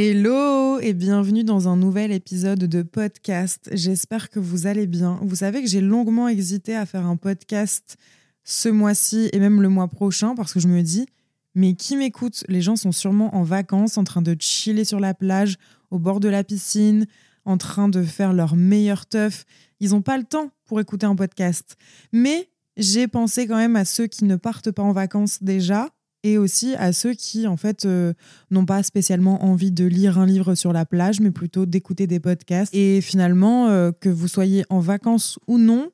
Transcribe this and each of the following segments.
Hello et bienvenue dans un nouvel épisode de podcast. J'espère que vous allez bien. Vous savez que j'ai longuement hésité à faire un podcast ce mois-ci et même le mois prochain parce que je me dis, mais qui m'écoute? Les gens sont sûrement en vacances, en train de chiller sur la plage, au bord de la piscine, en train de faire leur meilleur teuf. Ils n'ont pas le temps pour écouter un podcast. Mais j'ai pensé quand même à ceux qui ne partent pas en vacances déjà et aussi à ceux qui, en fait, euh, n'ont pas spécialement envie de lire un livre sur la plage, mais plutôt d'écouter des podcasts. Et finalement, euh, que vous soyez en vacances ou non,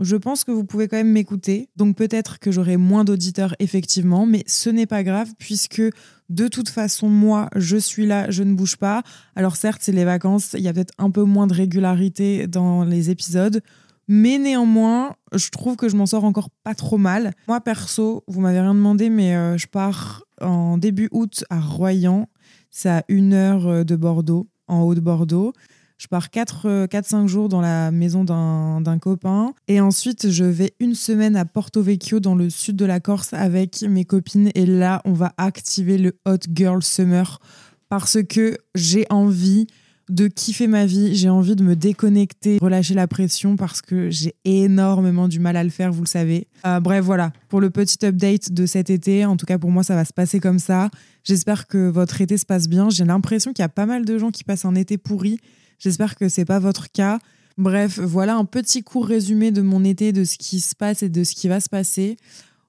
je pense que vous pouvez quand même m'écouter. Donc peut-être que j'aurai moins d'auditeurs effectivement, mais ce n'est pas grave puisque de toute façon, moi, je suis là, je ne bouge pas. Alors certes, c'est les vacances, il y a peut-être un peu moins de régularité dans les épisodes. Mais néanmoins, je trouve que je m'en sors encore pas trop mal. Moi, perso, vous m'avez rien demandé, mais euh, je pars en début août à Royan. C'est à une heure euh, de Bordeaux, en haut de Bordeaux. Je pars 4-5 jours dans la maison d'un copain. Et ensuite, je vais une semaine à Porto Vecchio, dans le sud de la Corse, avec mes copines. Et là, on va activer le Hot Girl Summer parce que j'ai envie de kiffer ma vie, j'ai envie de me déconnecter, relâcher la pression parce que j'ai énormément du mal à le faire, vous le savez. Euh, bref, voilà, pour le petit update de cet été, en tout cas pour moi ça va se passer comme ça. J'espère que votre été se passe bien. J'ai l'impression qu'il y a pas mal de gens qui passent un été pourri. J'espère que c'est pas votre cas. Bref, voilà un petit court résumé de mon été, de ce qui se passe et de ce qui va se passer.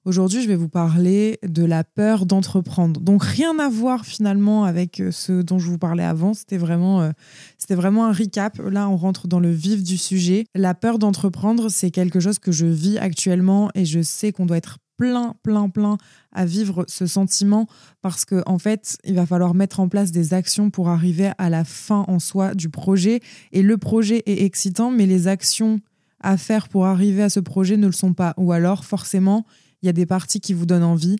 Aujourd'hui, je vais vous parler de la peur d'entreprendre. Donc rien à voir finalement avec euh, ce dont je vous parlais avant. C'était vraiment, euh, vraiment un recap. Là, on rentre dans le vif du sujet. La peur d'entreprendre, c'est quelque chose que je vis actuellement et je sais qu'on doit être plein, plein, plein à vivre ce sentiment parce qu'en en fait, il va falloir mettre en place des actions pour arriver à la fin en soi du projet. Et le projet est excitant, mais les actions à faire pour arriver à ce projet ne le sont pas. Ou alors, forcément, il y a des parties qui vous donnent envie,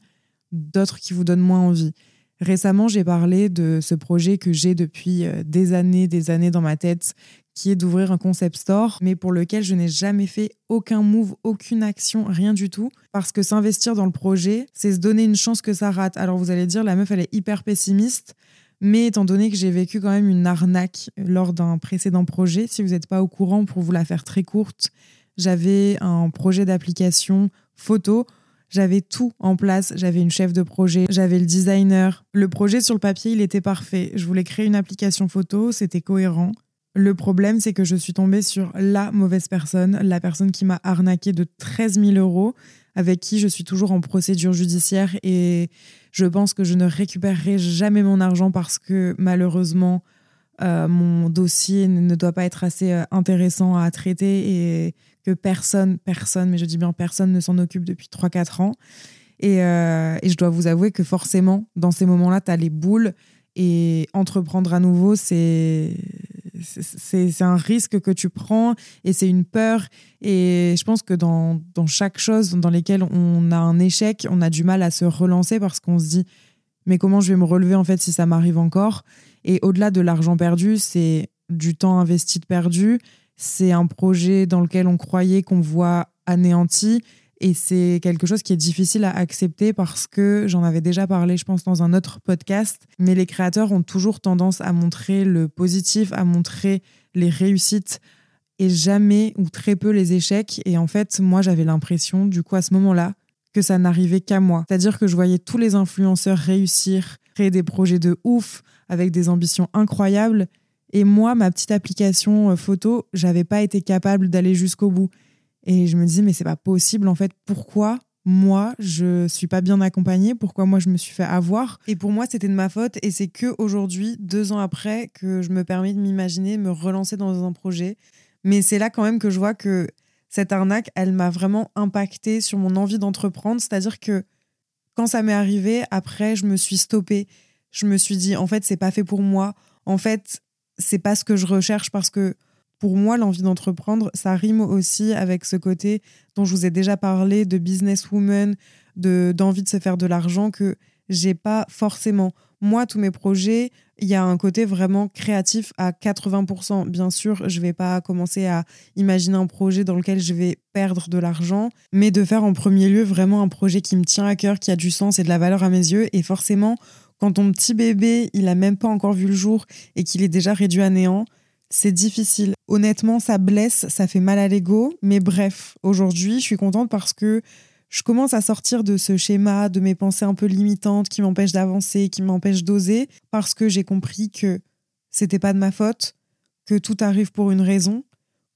d'autres qui vous donnent moins envie. Récemment, j'ai parlé de ce projet que j'ai depuis euh, des années, des années dans ma tête, qui est d'ouvrir un concept store, mais pour lequel je n'ai jamais fait aucun move, aucune action, rien du tout. Parce que s'investir dans le projet, c'est se donner une chance que ça rate. Alors vous allez dire, la meuf, elle est hyper pessimiste. Mais étant donné que j'ai vécu quand même une arnaque lors d'un précédent projet, si vous n'êtes pas au courant, pour vous la faire très courte, j'avais un projet d'application photo j'avais tout en place. J'avais une chef de projet, j'avais le designer. Le projet sur le papier, il était parfait. Je voulais créer une application photo, c'était cohérent. Le problème, c'est que je suis tombée sur la mauvaise personne, la personne qui m'a arnaqué de 13 000 euros, avec qui je suis toujours en procédure judiciaire et je pense que je ne récupérerai jamais mon argent parce que malheureusement, euh, mon dossier ne doit pas être assez euh, intéressant à traiter et personne, personne, mais je dis bien personne ne s'en occupe depuis 3-4 ans. Et, euh, et, je dois vous avouer que forcément, dans ces moments-là, tu as les boules et entreprendre à nouveau, c'est c'est un risque que tu prends et c'est une peur. Et je pense que dans, dans chaque chose dans laquelle on a un échec, on a du mal à se relancer parce qu'on se dit mais comment je vais me relever en fait si ça m'arrive encore? Et au-delà de l'argent perdu, c'est du temps investi de perdu, c'est un projet dans lequel on croyait qu'on voit anéanti. Et c'est quelque chose qui est difficile à accepter parce que j'en avais déjà parlé, je pense, dans un autre podcast. Mais les créateurs ont toujours tendance à montrer le positif, à montrer les réussites et jamais ou très peu les échecs. Et en fait, moi, j'avais l'impression, du coup, à ce moment-là, que ça n'arrivait qu'à moi. C'est-à-dire que je voyais tous les influenceurs réussir, créer des projets de ouf, avec des ambitions incroyables. Et moi, ma petite application euh, photo, j'avais pas été capable d'aller jusqu'au bout. Et je me disais, mais c'est pas possible en fait. Pourquoi moi, je suis pas bien accompagnée? Pourquoi moi, je me suis fait avoir? Et pour moi, c'était de ma faute. Et c'est que aujourd'hui, deux ans après, que je me permets de m'imaginer me relancer dans un projet. Mais c'est là quand même que je vois que cette arnaque, elle m'a vraiment impacté sur mon envie d'entreprendre. C'est-à-dire que quand ça m'est arrivé, après, je me suis stoppée. Je me suis dit, en fait, c'est pas fait pour moi. En fait, c'est pas ce que je recherche parce que pour moi, l'envie d'entreprendre, ça rime aussi avec ce côté dont je vous ai déjà parlé de businesswoman, de d'envie de se faire de l'argent que j'ai pas forcément. Moi, tous mes projets, il y a un côté vraiment créatif à 80%. Bien sûr, je vais pas commencer à imaginer un projet dans lequel je vais perdre de l'argent, mais de faire en premier lieu vraiment un projet qui me tient à cœur, qui a du sens et de la valeur à mes yeux. Et forcément, quand ton petit bébé, il a même pas encore vu le jour et qu'il est déjà réduit à néant, c'est difficile. Honnêtement, ça blesse, ça fait mal à l'ego. Mais bref, aujourd'hui, je suis contente parce que je commence à sortir de ce schéma, de mes pensées un peu limitantes qui m'empêchent d'avancer, qui m'empêchent d'oser, parce que j'ai compris que c'était pas de ma faute, que tout arrive pour une raison,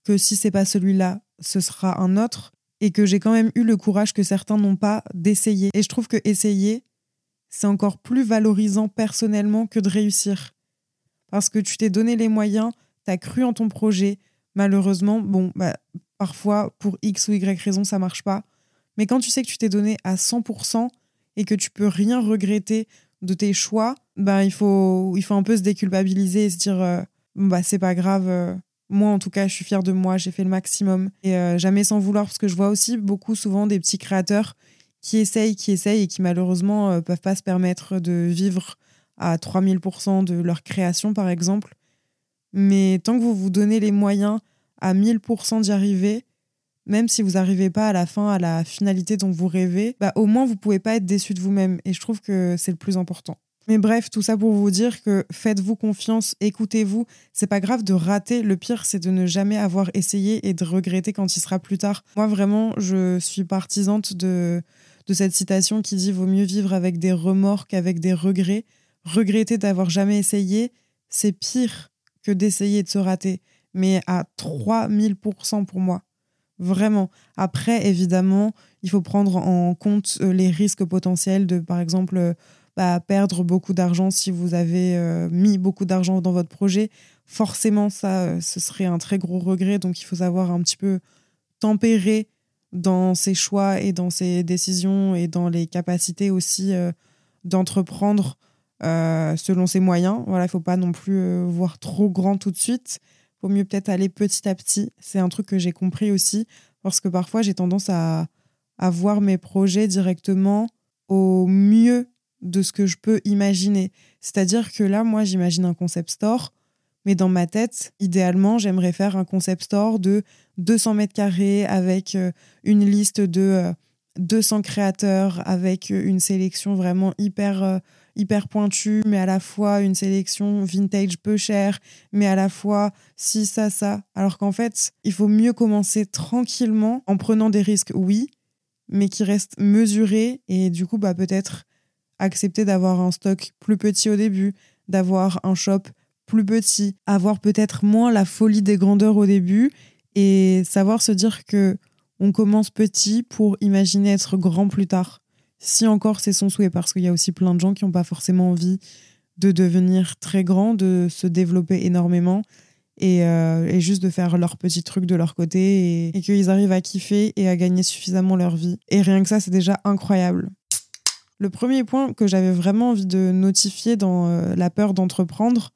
que si c'est pas celui-là, ce sera un autre, et que j'ai quand même eu le courage que certains n'ont pas d'essayer. Et je trouve que essayer, c'est encore plus valorisant personnellement que de réussir. Parce que tu t'es donné les moyens, tu as cru en ton projet. Malheureusement, bon, bah, parfois, pour X ou Y raison, ça marche pas. Mais quand tu sais que tu t'es donné à 100% et que tu peux rien regretter de tes choix, bah, il, faut, il faut un peu se déculpabiliser et se dire euh, bah, c'est pas grave. Euh, moi, en tout cas, je suis fière de moi, j'ai fait le maximum. Et euh, jamais sans vouloir, parce que je vois aussi beaucoup, souvent, des petits créateurs qui essayent, qui essayent et qui, malheureusement, peuvent pas se permettre de vivre à 3000% de leur création, par exemple. Mais tant que vous vous donnez les moyens à 1000% d'y arriver, même si vous n'arrivez pas à la fin, à la finalité dont vous rêvez, bah, au moins vous pouvez pas être déçu de vous-même. Et je trouve que c'est le plus important. Mais bref, tout ça pour vous dire que faites-vous confiance, écoutez-vous. C'est pas grave de rater. Le pire, c'est de ne jamais avoir essayé et de regretter quand il sera plus tard. Moi, vraiment, je suis partisante de, de cette citation qui dit Vaut mieux vivre avec des remords qu'avec des regrets. Regretter d'avoir jamais essayé, c'est pire que d'essayer de se rater. Mais à 3000% pour moi. Vraiment. Après, évidemment, il faut prendre en compte euh, les risques potentiels de, par exemple, euh, bah, perdre beaucoup d'argent si vous avez euh, mis beaucoup d'argent dans votre projet. Forcément, ça, ce serait un très gros regret. Donc, il faut savoir un petit peu tempérer dans ses choix et dans ses décisions et dans les capacités aussi d'entreprendre selon ses moyens. Voilà, il ne faut pas non plus voir trop grand tout de suite vaut mieux peut-être aller petit à petit. C'est un truc que j'ai compris aussi, parce que parfois j'ai tendance à, à voir mes projets directement au mieux de ce que je peux imaginer. C'est-à-dire que là, moi, j'imagine un concept store, mais dans ma tête, idéalement, j'aimerais faire un concept store de 200 mètres carrés avec euh, une liste de 200 euh, créateurs, avec euh, une sélection vraiment hyper hyper pointu, mais à la fois une sélection vintage peu chère, mais à la fois si, ça, ça. Alors qu'en fait, il faut mieux commencer tranquillement en prenant des risques, oui, mais qui restent mesurés et du coup, bah, peut-être accepter d'avoir un stock plus petit au début, d'avoir un shop plus petit, avoir peut-être moins la folie des grandeurs au début et savoir se dire que on commence petit pour imaginer être grand plus tard si encore c'est son souhait, parce qu'il y a aussi plein de gens qui n'ont pas forcément envie de devenir très grand, de se développer énormément et, euh, juste de faire leur petit truc de leur côté et, qu'ils arrivent à kiffer et à gagner suffisamment leur vie. Et rien que ça, c'est déjà incroyable. Le premier point que j'avais vraiment envie de notifier dans euh, la peur d'entreprendre,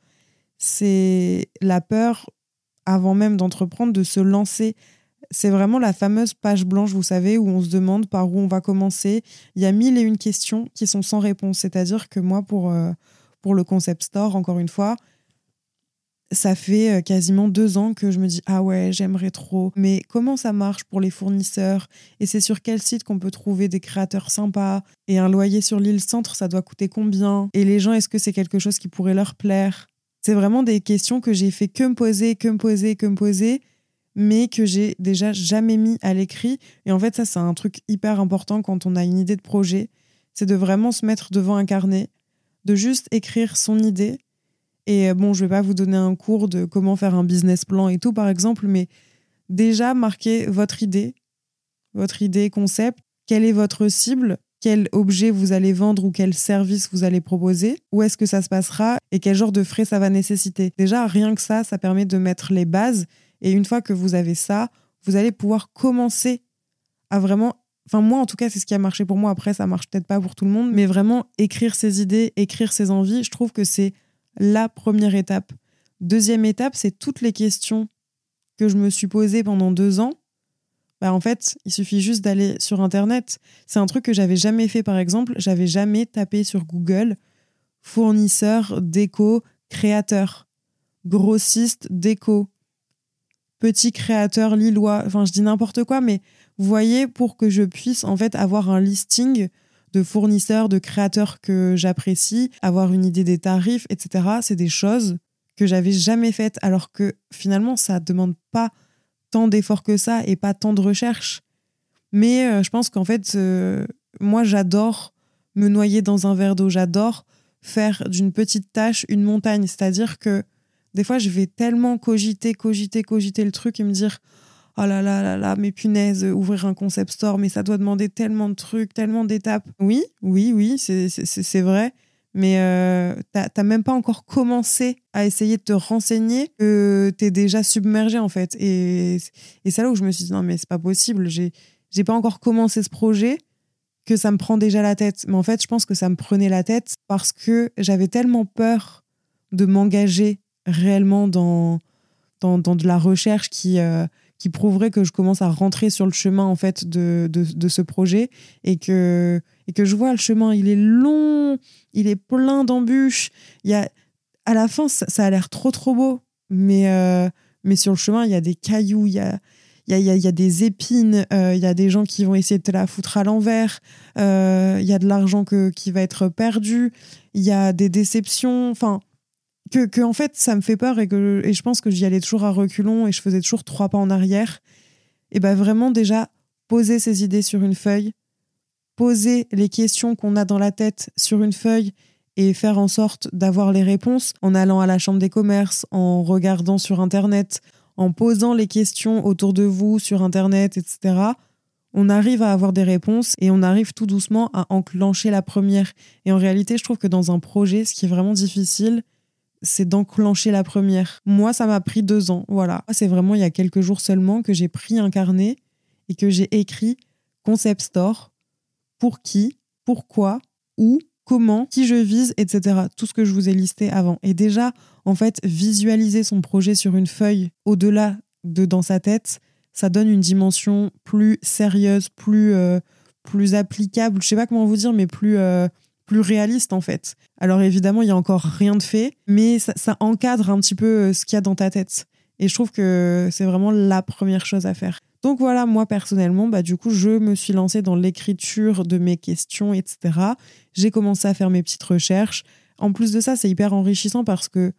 c'est la peur, avant même d'entreprendre, de se lancer. C'est vraiment la fameuse page blanche, vous savez, où on se demande par où on va commencer. Il y a mille et une questions qui sont sans réponse. C'est-à-dire que moi, pour, euh, pour le concept store, encore une fois, ça fait euh, quasiment deux ans que je me dis ah ouais j'aimerais trop. Mais comment ça marche pour les fournisseurs? Et c'est sur quel site qu'on peut trouver des créateurs sympas? Et un loyer sur l'île centre ça doit coûter combien? Et les gens est-ce que c'est quelque chose qui pourrait leur plaire? C'est vraiment des questions que j'ai fait que me poser que me poser que me poser mais que j'ai déjà jamais mis à l'écrit. Et en fait, ça, c'est un truc hyper important quand on a une idée de projet. C'est de vraiment se mettre devant un carnet, de juste écrire son idée. Et euh, bon, je vais pas vous donner un cours de comment faire un business plan et tout, par exemple, mais déjà marquer votre idée, votre idée concept, quelle est votre cible, quel objet vous allez vendre ou quel service vous allez proposer, où est-ce que ça se passera et quel genre de frais ça va nécessiter. Déjà, rien que ça, ça permet de mettre les bases et une fois que vous avez ça, vous allez pouvoir commencer à vraiment Enfin, moi, en tout cas, c'est ce qui a marché pour moi. Après, ça marche peut-être pas pour tout le monde, mais vraiment écrire ses idées, écrire ses envies, je trouve que c'est la première étape. Deuxième étape, c'est toutes les questions que je me suis posées pendant deux ans. Bah, en fait, il suffit juste d'aller sur Internet. C'est un truc que j'avais jamais fait, par exemple. J'avais jamais tapé sur Google fournisseur déco créateur, grossiste déco, petit créateur lillois. Enfin, je dis n'importe quoi, mais vous voyez, pour que je puisse en fait avoir un listing de fournisseurs, de créateurs que j'apprécie, avoir une idée des tarifs, etc. C'est des choses que j'avais jamais faites, alors que finalement, ça demande pas tant d'efforts que ça et pas tant de recherche. Mais euh, je pense qu'en fait, euh, moi, j'adore me noyer dans un verre d'eau. J'adore faire d'une petite tâche une montagne. C'est-à-dire que des fois, je vais tellement cogiter, cogiter, cogiter le truc et me dire oh là là là là, mais punaise, ouvrir un concept store, mais ça doit demander tellement de trucs, tellement d'étapes. Oui, oui, oui, c'est vrai. Mais euh, t'as même pas encore commencé à essayer de te renseigner que t'es déjà submergé en fait. Et, et c'est là où je me suis dit non mais c'est pas possible, j'ai pas encore commencé ce projet que ça me prend déjà la tête. Mais en fait, je pense que ça me prenait la tête parce que j'avais tellement peur de m'engager réellement dans, dans, de la recherche qui, euh, qui prouverait que je commence à rentrer sur le chemin en fait de, de, ce projet et que, et que je vois le chemin, il est long, il est plein d'embûches. Il y a, à la fin, ça, a l'air trop trop beau, mais, euh, mais sur le chemin, il y a des cailloux, il y a, il y y a, des épines, euh, il y a des gens qui vont essayer de te la foutre à l'envers, euh, il y a de l'argent qui va être perdu, il y a des déceptions. Enfin, que, en fait ça me fait peur et que et je pense que j'y allais toujours à reculons et je faisais toujours trois pas en arrière et ben vraiment déjà poser ses idées sur une feuille poser les questions qu'on a dans la tête sur une feuille et faire en sorte d'avoir les réponses en allant à la chambre des commerces en regardant sur internet en posant les questions autour de vous sur internet etc on arrive à avoir des réponses et on arrive tout doucement à enclencher la première. Et en réalité, je trouve que dans un projet, ce qui est vraiment difficile, c'est d'enclencher la première. Moi, ça m'a pris deux ans. Voilà. C'est vraiment il y a quelques jours seulement que j'ai pris un carnet et que j'ai écrit Concept Store, pour qui, pourquoi, où, comment, qui je vise, etc. Tout ce que je vous ai listé avant. Et déjà, en fait, visualiser son projet sur une feuille au-delà de dans sa tête, ça donne une dimension plus sérieuse, plus, euh, plus applicable. Je sais pas comment vous dire, mais plus. Euh, plus réaliste en fait. Alors évidemment, il y a encore rien de fait, mais ça, encadre un petit peu euh, ce qu'il y a dans ta tête. Et je trouve que c'est vraiment la première chose à faire. Donc voilà, moi personnellement, bah, du coup, je me suis lancée dans l'écriture de mes questions, etc. J'ai commencé à faire mes petites recherches. En plus de ça, c'est hyper enrichissant parce que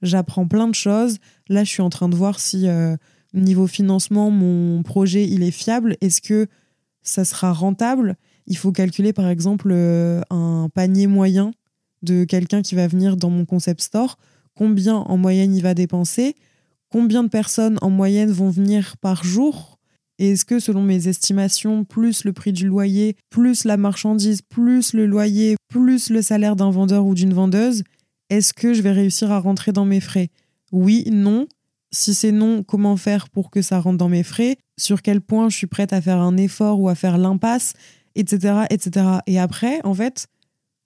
j'apprends plein de choses. Là, je suis en train de voir si, euh, niveau financement, mon projet, il est fiable. Est-ce que ça sera rentable? Il faut calculer par exemple euh, un panier moyen de quelqu'un qui va venir dans mon concept store, combien en moyenne il va dépenser, combien de personnes en moyenne vont venir par jour, et est-ce que selon mes estimations, plus le prix du loyer, plus la marchandise, plus le loyer, plus le salaire d'un vendeur ou d'une vendeuse, est-ce que je vais réussir à rentrer dans mes frais? Oui, non. Si c'est non, comment faire pour que ça rentre dans mes frais? Sur quel point je suis prête à faire un effort ou à faire l'impasse etc., etc. Et après, en fait,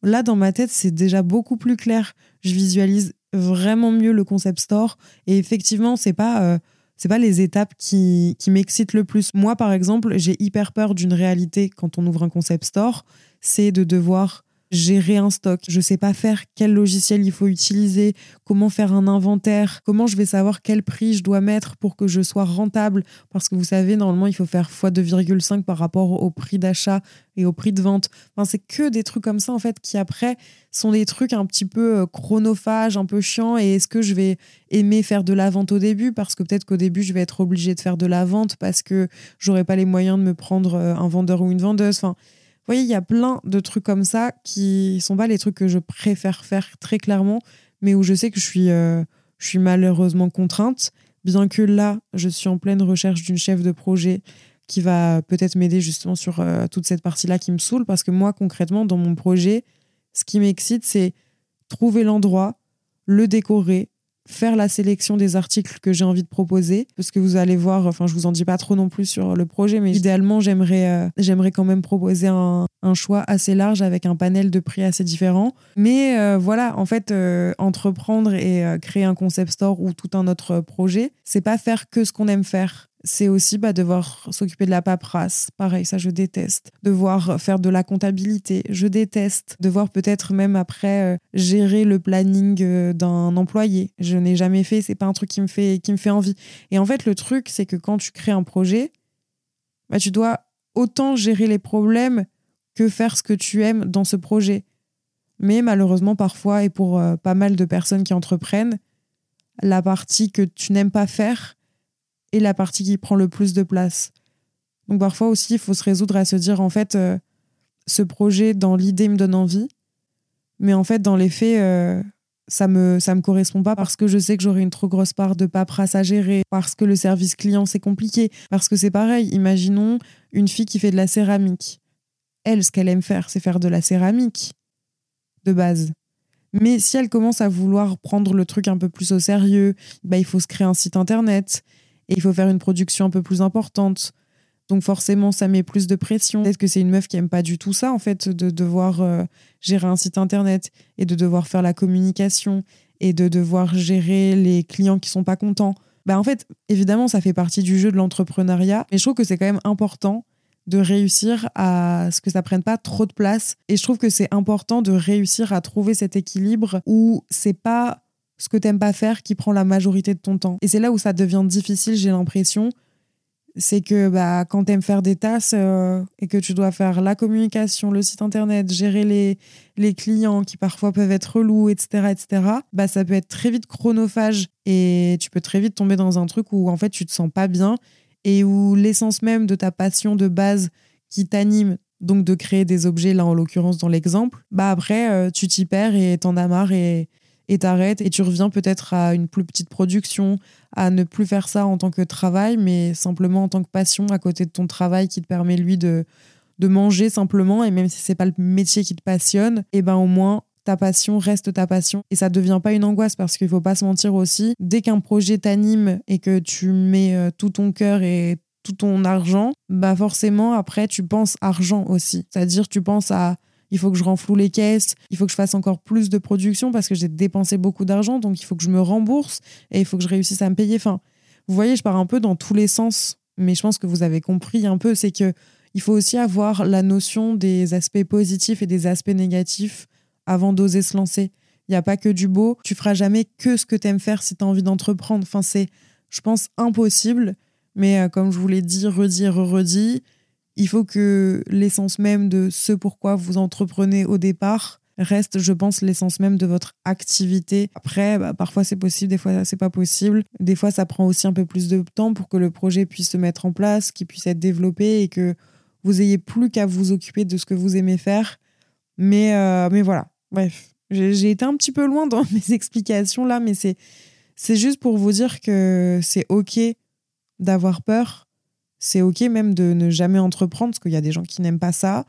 là, dans ma tête, c'est déjà beaucoup plus clair. Je visualise vraiment mieux le concept store. Et effectivement, c'est pas, euh, c'est pas les étapes qui, qui m'excitent le plus. Moi, par exemple, j'ai hyper peur d'une réalité quand on ouvre un concept store. C'est de devoir gérer un stock, je sais pas faire quel logiciel il faut utiliser, comment faire un inventaire, comment je vais savoir quel prix je dois mettre pour que je sois rentable parce que vous savez normalement il faut faire x2,5 par rapport au prix d'achat et au prix de vente. Enfin, c'est que des trucs comme ça en fait qui après sont des trucs un petit peu euh, chronophages, un peu chiants et est-ce que je vais aimer faire de la vente au début? Parce que peut-être qu'au début je vais être obligée de faire de la vente parce que j'aurai pas les moyens de me prendre euh, un vendeur ou une vendeuse. Enfin, vous voyez, il y a plein de trucs comme ça qui sont pas les trucs que je préfère faire très clairement, mais où je sais que je suis, euh, malheureusement contrainte, bien que là, je suis en pleine recherche d'une chef de projet qui va peut-être m'aider justement sur euh, toute cette partie-là qui me saoule, parce que moi, concrètement, dans mon projet, ce qui m'excite, c'est trouver l'endroit, le décorer, faire la sélection des articles que j'ai envie de proposer parce que vous allez voir enfin je vous en dis pas trop non plus sur le projet mais idéalement j'aimerais euh, j'aimerais quand même proposer un, choix assez large avec un panel de prix assez différent mais euh, voilà en fait euh, entreprendre et créer un concept store ou tout un autre projet c'est pas faire que ce qu'on aime faire c'est aussi bah, devoir s'occuper de la paperasse. Pareil, ça je déteste. Devoir faire de la comptabilité, je déteste. Devoir peut-être même après euh, gérer le planning euh, d'un employé. Je n'ai jamais fait, c'est pas un truc qui me fait qui me fait envie. Et en fait, le truc c'est que quand tu crées un projet, bah, tu dois autant gérer les problèmes que faire ce que tu aimes dans ce projet. Mais malheureusement, parfois, et pour euh, pas mal de personnes qui entreprennent, la partie que tu n'aimes pas faire, et la partie qui prend le plus de place. Donc parfois aussi, il faut se résoudre à se dire, en fait, euh, ce projet, dans l'idée, me donne envie, mais en fait, dans les faits, euh, ça me ça me correspond pas parce que je sais que j'aurai une trop grosse part de paperasse à gérer, parce que le service client, c'est compliqué, parce que c'est pareil, imaginons une fille qui fait de la céramique. Elle, ce qu'elle aime faire, c'est faire de la céramique, de base. Mais si elle commence à vouloir prendre le truc un peu plus au sérieux, bah, il faut se créer un site internet, et il faut faire une production un peu plus importante. Donc forcément, ça met plus de pression. Peut-être que c'est une meuf qui aime pas du tout ça, en fait, de devoir euh, gérer un site internet et de devoir faire la communication et de devoir gérer les clients qui sont pas contents. Bah en fait, évidemment, ça fait partie du jeu de l'entrepreneuriat, mais je trouve que c'est quand même important de réussir à ce que ça prenne pas trop de place. Et je trouve que c'est important de réussir à trouver cet équilibre où c'est pas ce que t'aimes pas faire qui prend la majorité de ton temps. Et c'est là où ça devient difficile, j'ai l'impression. C'est que bah, quand t'aimes faire des tasses euh, et que tu dois faire la communication, le site internet, gérer les, les clients qui parfois peuvent être relous, etc., etc., bah, ça peut être très vite chronophage et tu peux très vite tomber dans un truc où en fait tu te sens pas bien et où l'essence même de ta passion de base qui t'anime, donc de créer des objets, là en l'occurrence dans l'exemple, bah après euh, tu t'y perds et t'en as marre et et t'arrêtes et tu reviens peut-être à une plus petite production, à ne plus faire ça en tant que travail, mais simplement en tant que passion à côté de ton travail qui te permet lui de, de manger simplement. Et même si c'est pas le métier qui te passionne, et eh ben au moins ta passion reste ta passion. Et ça devient pas une angoisse parce qu'il faut pas se mentir aussi, dès qu'un projet t'anime et que tu mets euh, tout ton cœur et tout ton argent, bah forcément après tu penses argent aussi. C'est-à-dire tu penses à il faut que je renfloue les caisses, il faut que je fasse encore plus de production parce que j'ai dépensé beaucoup d'argent, donc il faut que je me rembourse et il faut que je réussisse à me payer. Enfin, vous voyez, je pars un peu dans tous les sens, mais je pense que vous avez compris un peu, c'est que il faut aussi avoir la notion des aspects positifs et des aspects négatifs avant d'oser se lancer. Il n'y a pas que du beau. Tu feras jamais que ce que tu aimes faire si tu as envie d'entreprendre. Enfin, c'est, je pense, impossible. Mais euh, comme je vous l'ai dit, redit, redit, il faut que l'essence même de ce pourquoi vous entreprenez au départ reste, je pense, l'essence même de votre activité. Après, bah, parfois c'est possible, des fois c'est pas possible. Des fois, ça prend aussi un peu plus de temps pour que le projet puisse se mettre en place, qu'il puisse être développé et que vous ayez plus qu'à vous occuper de ce que vous aimez faire. Mais, euh, mais voilà, bref. J'ai été un petit peu loin dans mes explications là, mais c'est juste pour vous dire que c'est OK d'avoir peur, c'est OK même de ne jamais entreprendre, parce qu'il y a des gens qui n'aiment pas ça.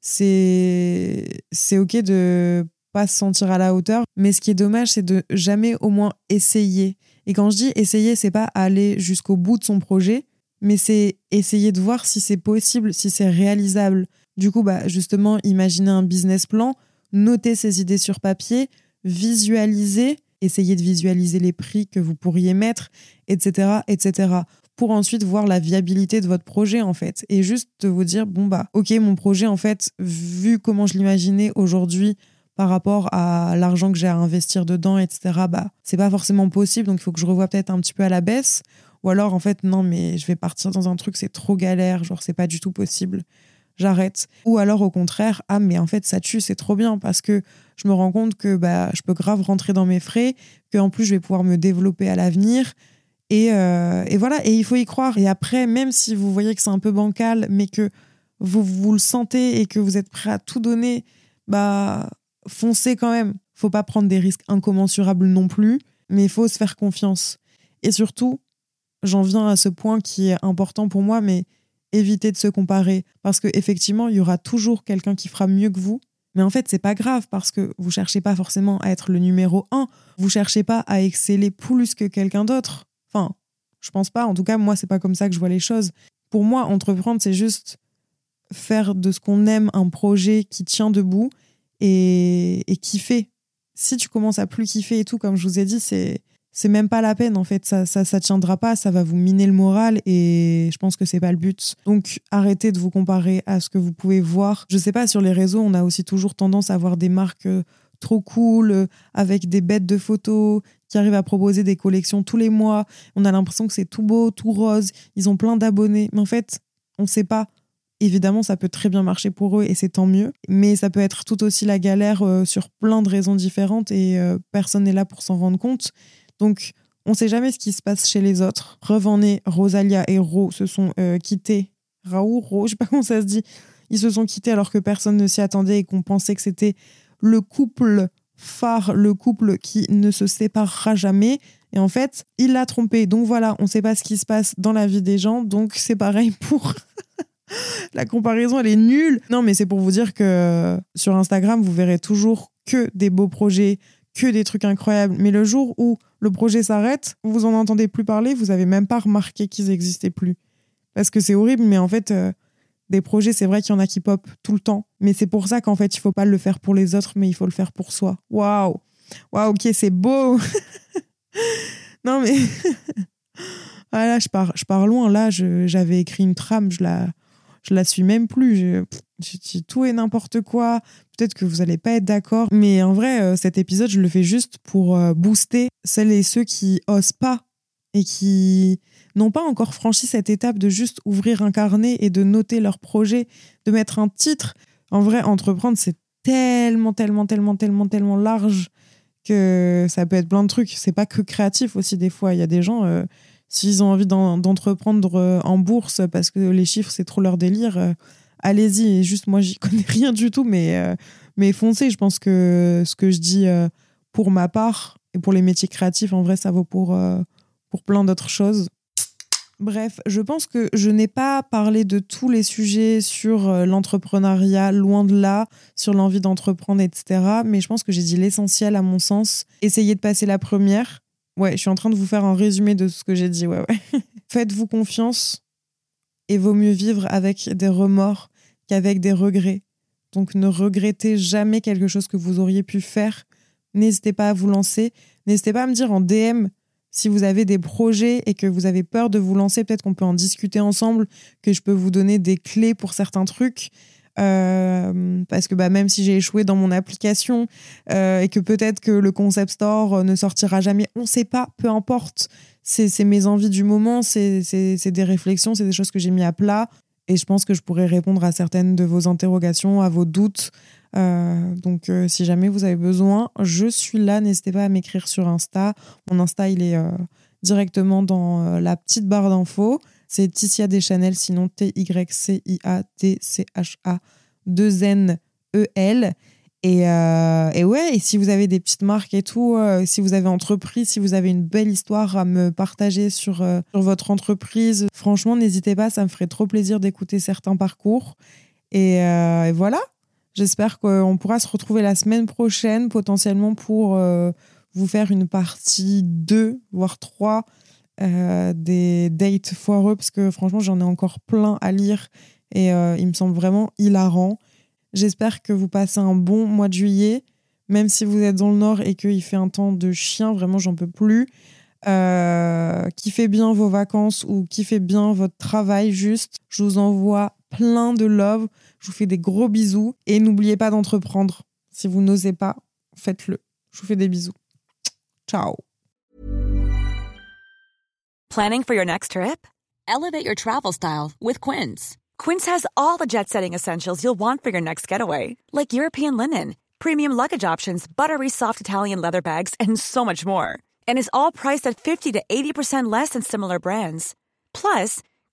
C'est OK de pas se sentir à la hauteur. Mais ce qui est dommage, c'est de jamais au moins essayer. Et quand je dis essayer, c'est pas aller jusqu'au bout de son projet, mais c'est essayer de voir si c'est possible, si c'est réalisable. Du coup, bah, justement, imaginer un business plan, noter ses idées sur papier, visualiser, essayer de visualiser les prix que vous pourriez mettre, etc., etc pour ensuite voir la viabilité de votre projet en fait. Et juste de vous dire bon bah ok mon projet en fait vu comment je l'imaginais aujourd'hui par rapport à l'argent que j'ai à investir dedans etc bah c'est pas forcément possible. Donc il faut que je revoie peut-être un petit peu à la baisse. Ou alors en fait non mais je vais partir dans un truc c'est trop galère genre c'est pas du tout possible. J'arrête. Ou alors au contraire ah mais en fait ça tue c'est trop bien parce que je me rends compte que bah je peux grave rentrer dans mes frais que en plus je vais pouvoir me développer à l'avenir euh, et, voilà, et il faut y croire. Et après, même si vous voyez que c'est un peu bancal, mais que vous, vous le sentez et que vous êtes prêt à tout donner, bah foncez quand même. Faut pas prendre des risques incommensurables non plus, mais il faut se faire confiance. Et surtout, j'en viens à ce point qui est important pour moi, mais évitez de se comparer parce qu'effectivement, il y aura toujours quelqu'un qui fera mieux que vous Mais en fait, c'est pas grave parce que vous cherchez pas forcément à être le numéro un. Vous cherchez pas à exceller plus que quelqu'un d'autre. Enfin, je pense pas. En tout cas, moi, c'est pas comme ça que je vois les choses. Pour moi, entreprendre, c'est juste faire de ce qu'on aime un projet qui tient debout et, et kiffer. Si tu commences à plus kiffer et tout, comme je vous ai dit, c'est c'est même pas la peine en fait ça, ça ça tiendra pas ça va vous miner le moral et je pense que c'est pas le but donc arrêtez de vous comparer à ce que vous pouvez voir je sais pas sur les réseaux on a aussi toujours tendance à voir des marques euh, trop cool euh, avec des bêtes de photos qui arrivent à proposer des collections tous les mois on a l'impression que c'est tout beau tout rose ils ont plein d'abonnés mais en fait on sait pas Évidemment, ça peut très bien marcher pour eux et c'est tant mieux, mais ça peut être tout aussi la galère euh, sur plein de raisons différentes et personne n'est là pour s'en rendre compte. Donc, on ne sait jamais ce qui se passe chez les autres. Revenez, Rosalia et Ro se sont euh, quittés. Raoult, Ro, je sais pas comment ça se dit. Ils se sont quittés alors que personne ne s'y attendait et qu'on pensait que c'était le couple phare, le couple qui ne se séparera jamais. Et en fait, il l'a trompé. Donc voilà, on ne sait pas ce qui se passe dans la vie des gens. Donc c'est pareil pour. la comparaison, elle est nulle. Non, mais c'est pour vous dire que sur Instagram, vous verrez toujours que des beaux projets, que des trucs incroyables. Mais le jour où le projet s'arrête, vous en entendez plus parler, vous avez même pas remarqué qu'ils existaient plus. Parce que c'est horrible, mais en fait, euh, des projets, c'est vrai qu'il y en a qui pop tout le temps. Mais c'est pour ça qu'en fait, il faut pas le faire pour les autres, mais il faut le faire pour soi. Waouh! Waouh, ok, c'est beau! non, mais. ah je pars, je pars loin. Là, j'avais écrit une trame, je la, je la suis même plus. Je, je, tout et n'importe quoi. Peut-être que vous n'allez pas être d'accord. Mais en vrai, euh, cet épisode, je le fais juste pour euh, booster celles et ceux qui osent pas et qui n'ont pas encore franchi cette étape de juste ouvrir un carnet et de noter leur projet, de mettre un titre. En vrai, entreprendre, c'est tellement, tellement, tellement, tellement, tellement large que ça peut être plein de trucs. C'est pas que créatif aussi, des fois. Il y a des gens. Euh, S'ils ont envie d'entreprendre euh, en bourse parce que les chiffres, c'est trop leur délire, euh, allez-y. Juste, moi, j'y connais rien du tout, mais, euh, mais foncez. Je pense que ce que je dis pour ma part et pour les métiers créatifs, en vrai, ça vaut pour, pour plein d'autres choses. Bref, je pense que je n'ai pas parlé de tous les sujets sur l'entrepreneuriat, loin de là, sur l'envie d'entreprendre, etc. Mais je pense que j'ai dit l'essentiel à mon sens. Essayez de passer la première. Ouais, je suis en train de vous faire un résumé de ce que j'ai dit. Ouais, ouais. Faites-vous confiance et vaut mieux vivre avec des remords qu'avec des regrets. Donc ne regrettez jamais quelque chose que vous auriez pu faire. N'hésitez pas à vous lancer. N'hésitez pas à me dire en DM si vous avez des projets et que vous avez peur de vous lancer. Peut-être qu'on peut en discuter ensemble, que je peux vous donner des clés pour certains trucs. Euh, parce que bah, même si j'ai échoué dans mon application euh, et que peut-être que le concept store euh, ne sortira jamais, on ne sait pas, peu importe. C'est mes envies du moment, c'est des réflexions, c'est des choses que j'ai mis à plat. Et je pense que je pourrais répondre à certaines de vos interrogations, à vos doutes. Donc, si jamais vous avez besoin, je suis là. N'hésitez pas à m'écrire sur Insta. Mon Insta, il est directement dans la petite barre d'infos. C'est Ticia Deschanel, sinon T-Y-C-I-A-T-C-H-A 2-N-E-L. Et, euh, et, ouais, et si vous avez des petites marques et tout, euh, si vous avez entrepris, si vous avez une belle histoire à me partager sur, euh, sur votre entreprise, franchement, n'hésitez pas, ça me ferait trop plaisir d'écouter certains parcours. Et voilà, j'espère qu'on pourra se retrouver la semaine prochaine, potentiellement pour vous faire une partie 2, voire 3 euh, des dates foireux parce que franchement j'en ai encore plein à lire et euh, il me semble vraiment hilarant. J'espère que vous passez un bon mois de juillet, même si vous êtes dans le nord et qu'il fait un temps de chien, vraiment j'en peux plus. Euh, kiffez bien vos vacances ou kiffez bien votre travail juste. Je vous envoie plein de love. Je vous fais des gros bisous et n'oubliez pas d'entreprendre. Si vous n'osez pas, faites-le. Je vous fais des bisous. Ciao. Planning for your next trip? Elevate your travel style with Quince. Quince has all the jet setting essentials you'll want for your next getaway, like European linen, premium luggage options, buttery soft Italian leather bags, and so much more. And is all priced at 50 to 80% less than similar brands. Plus,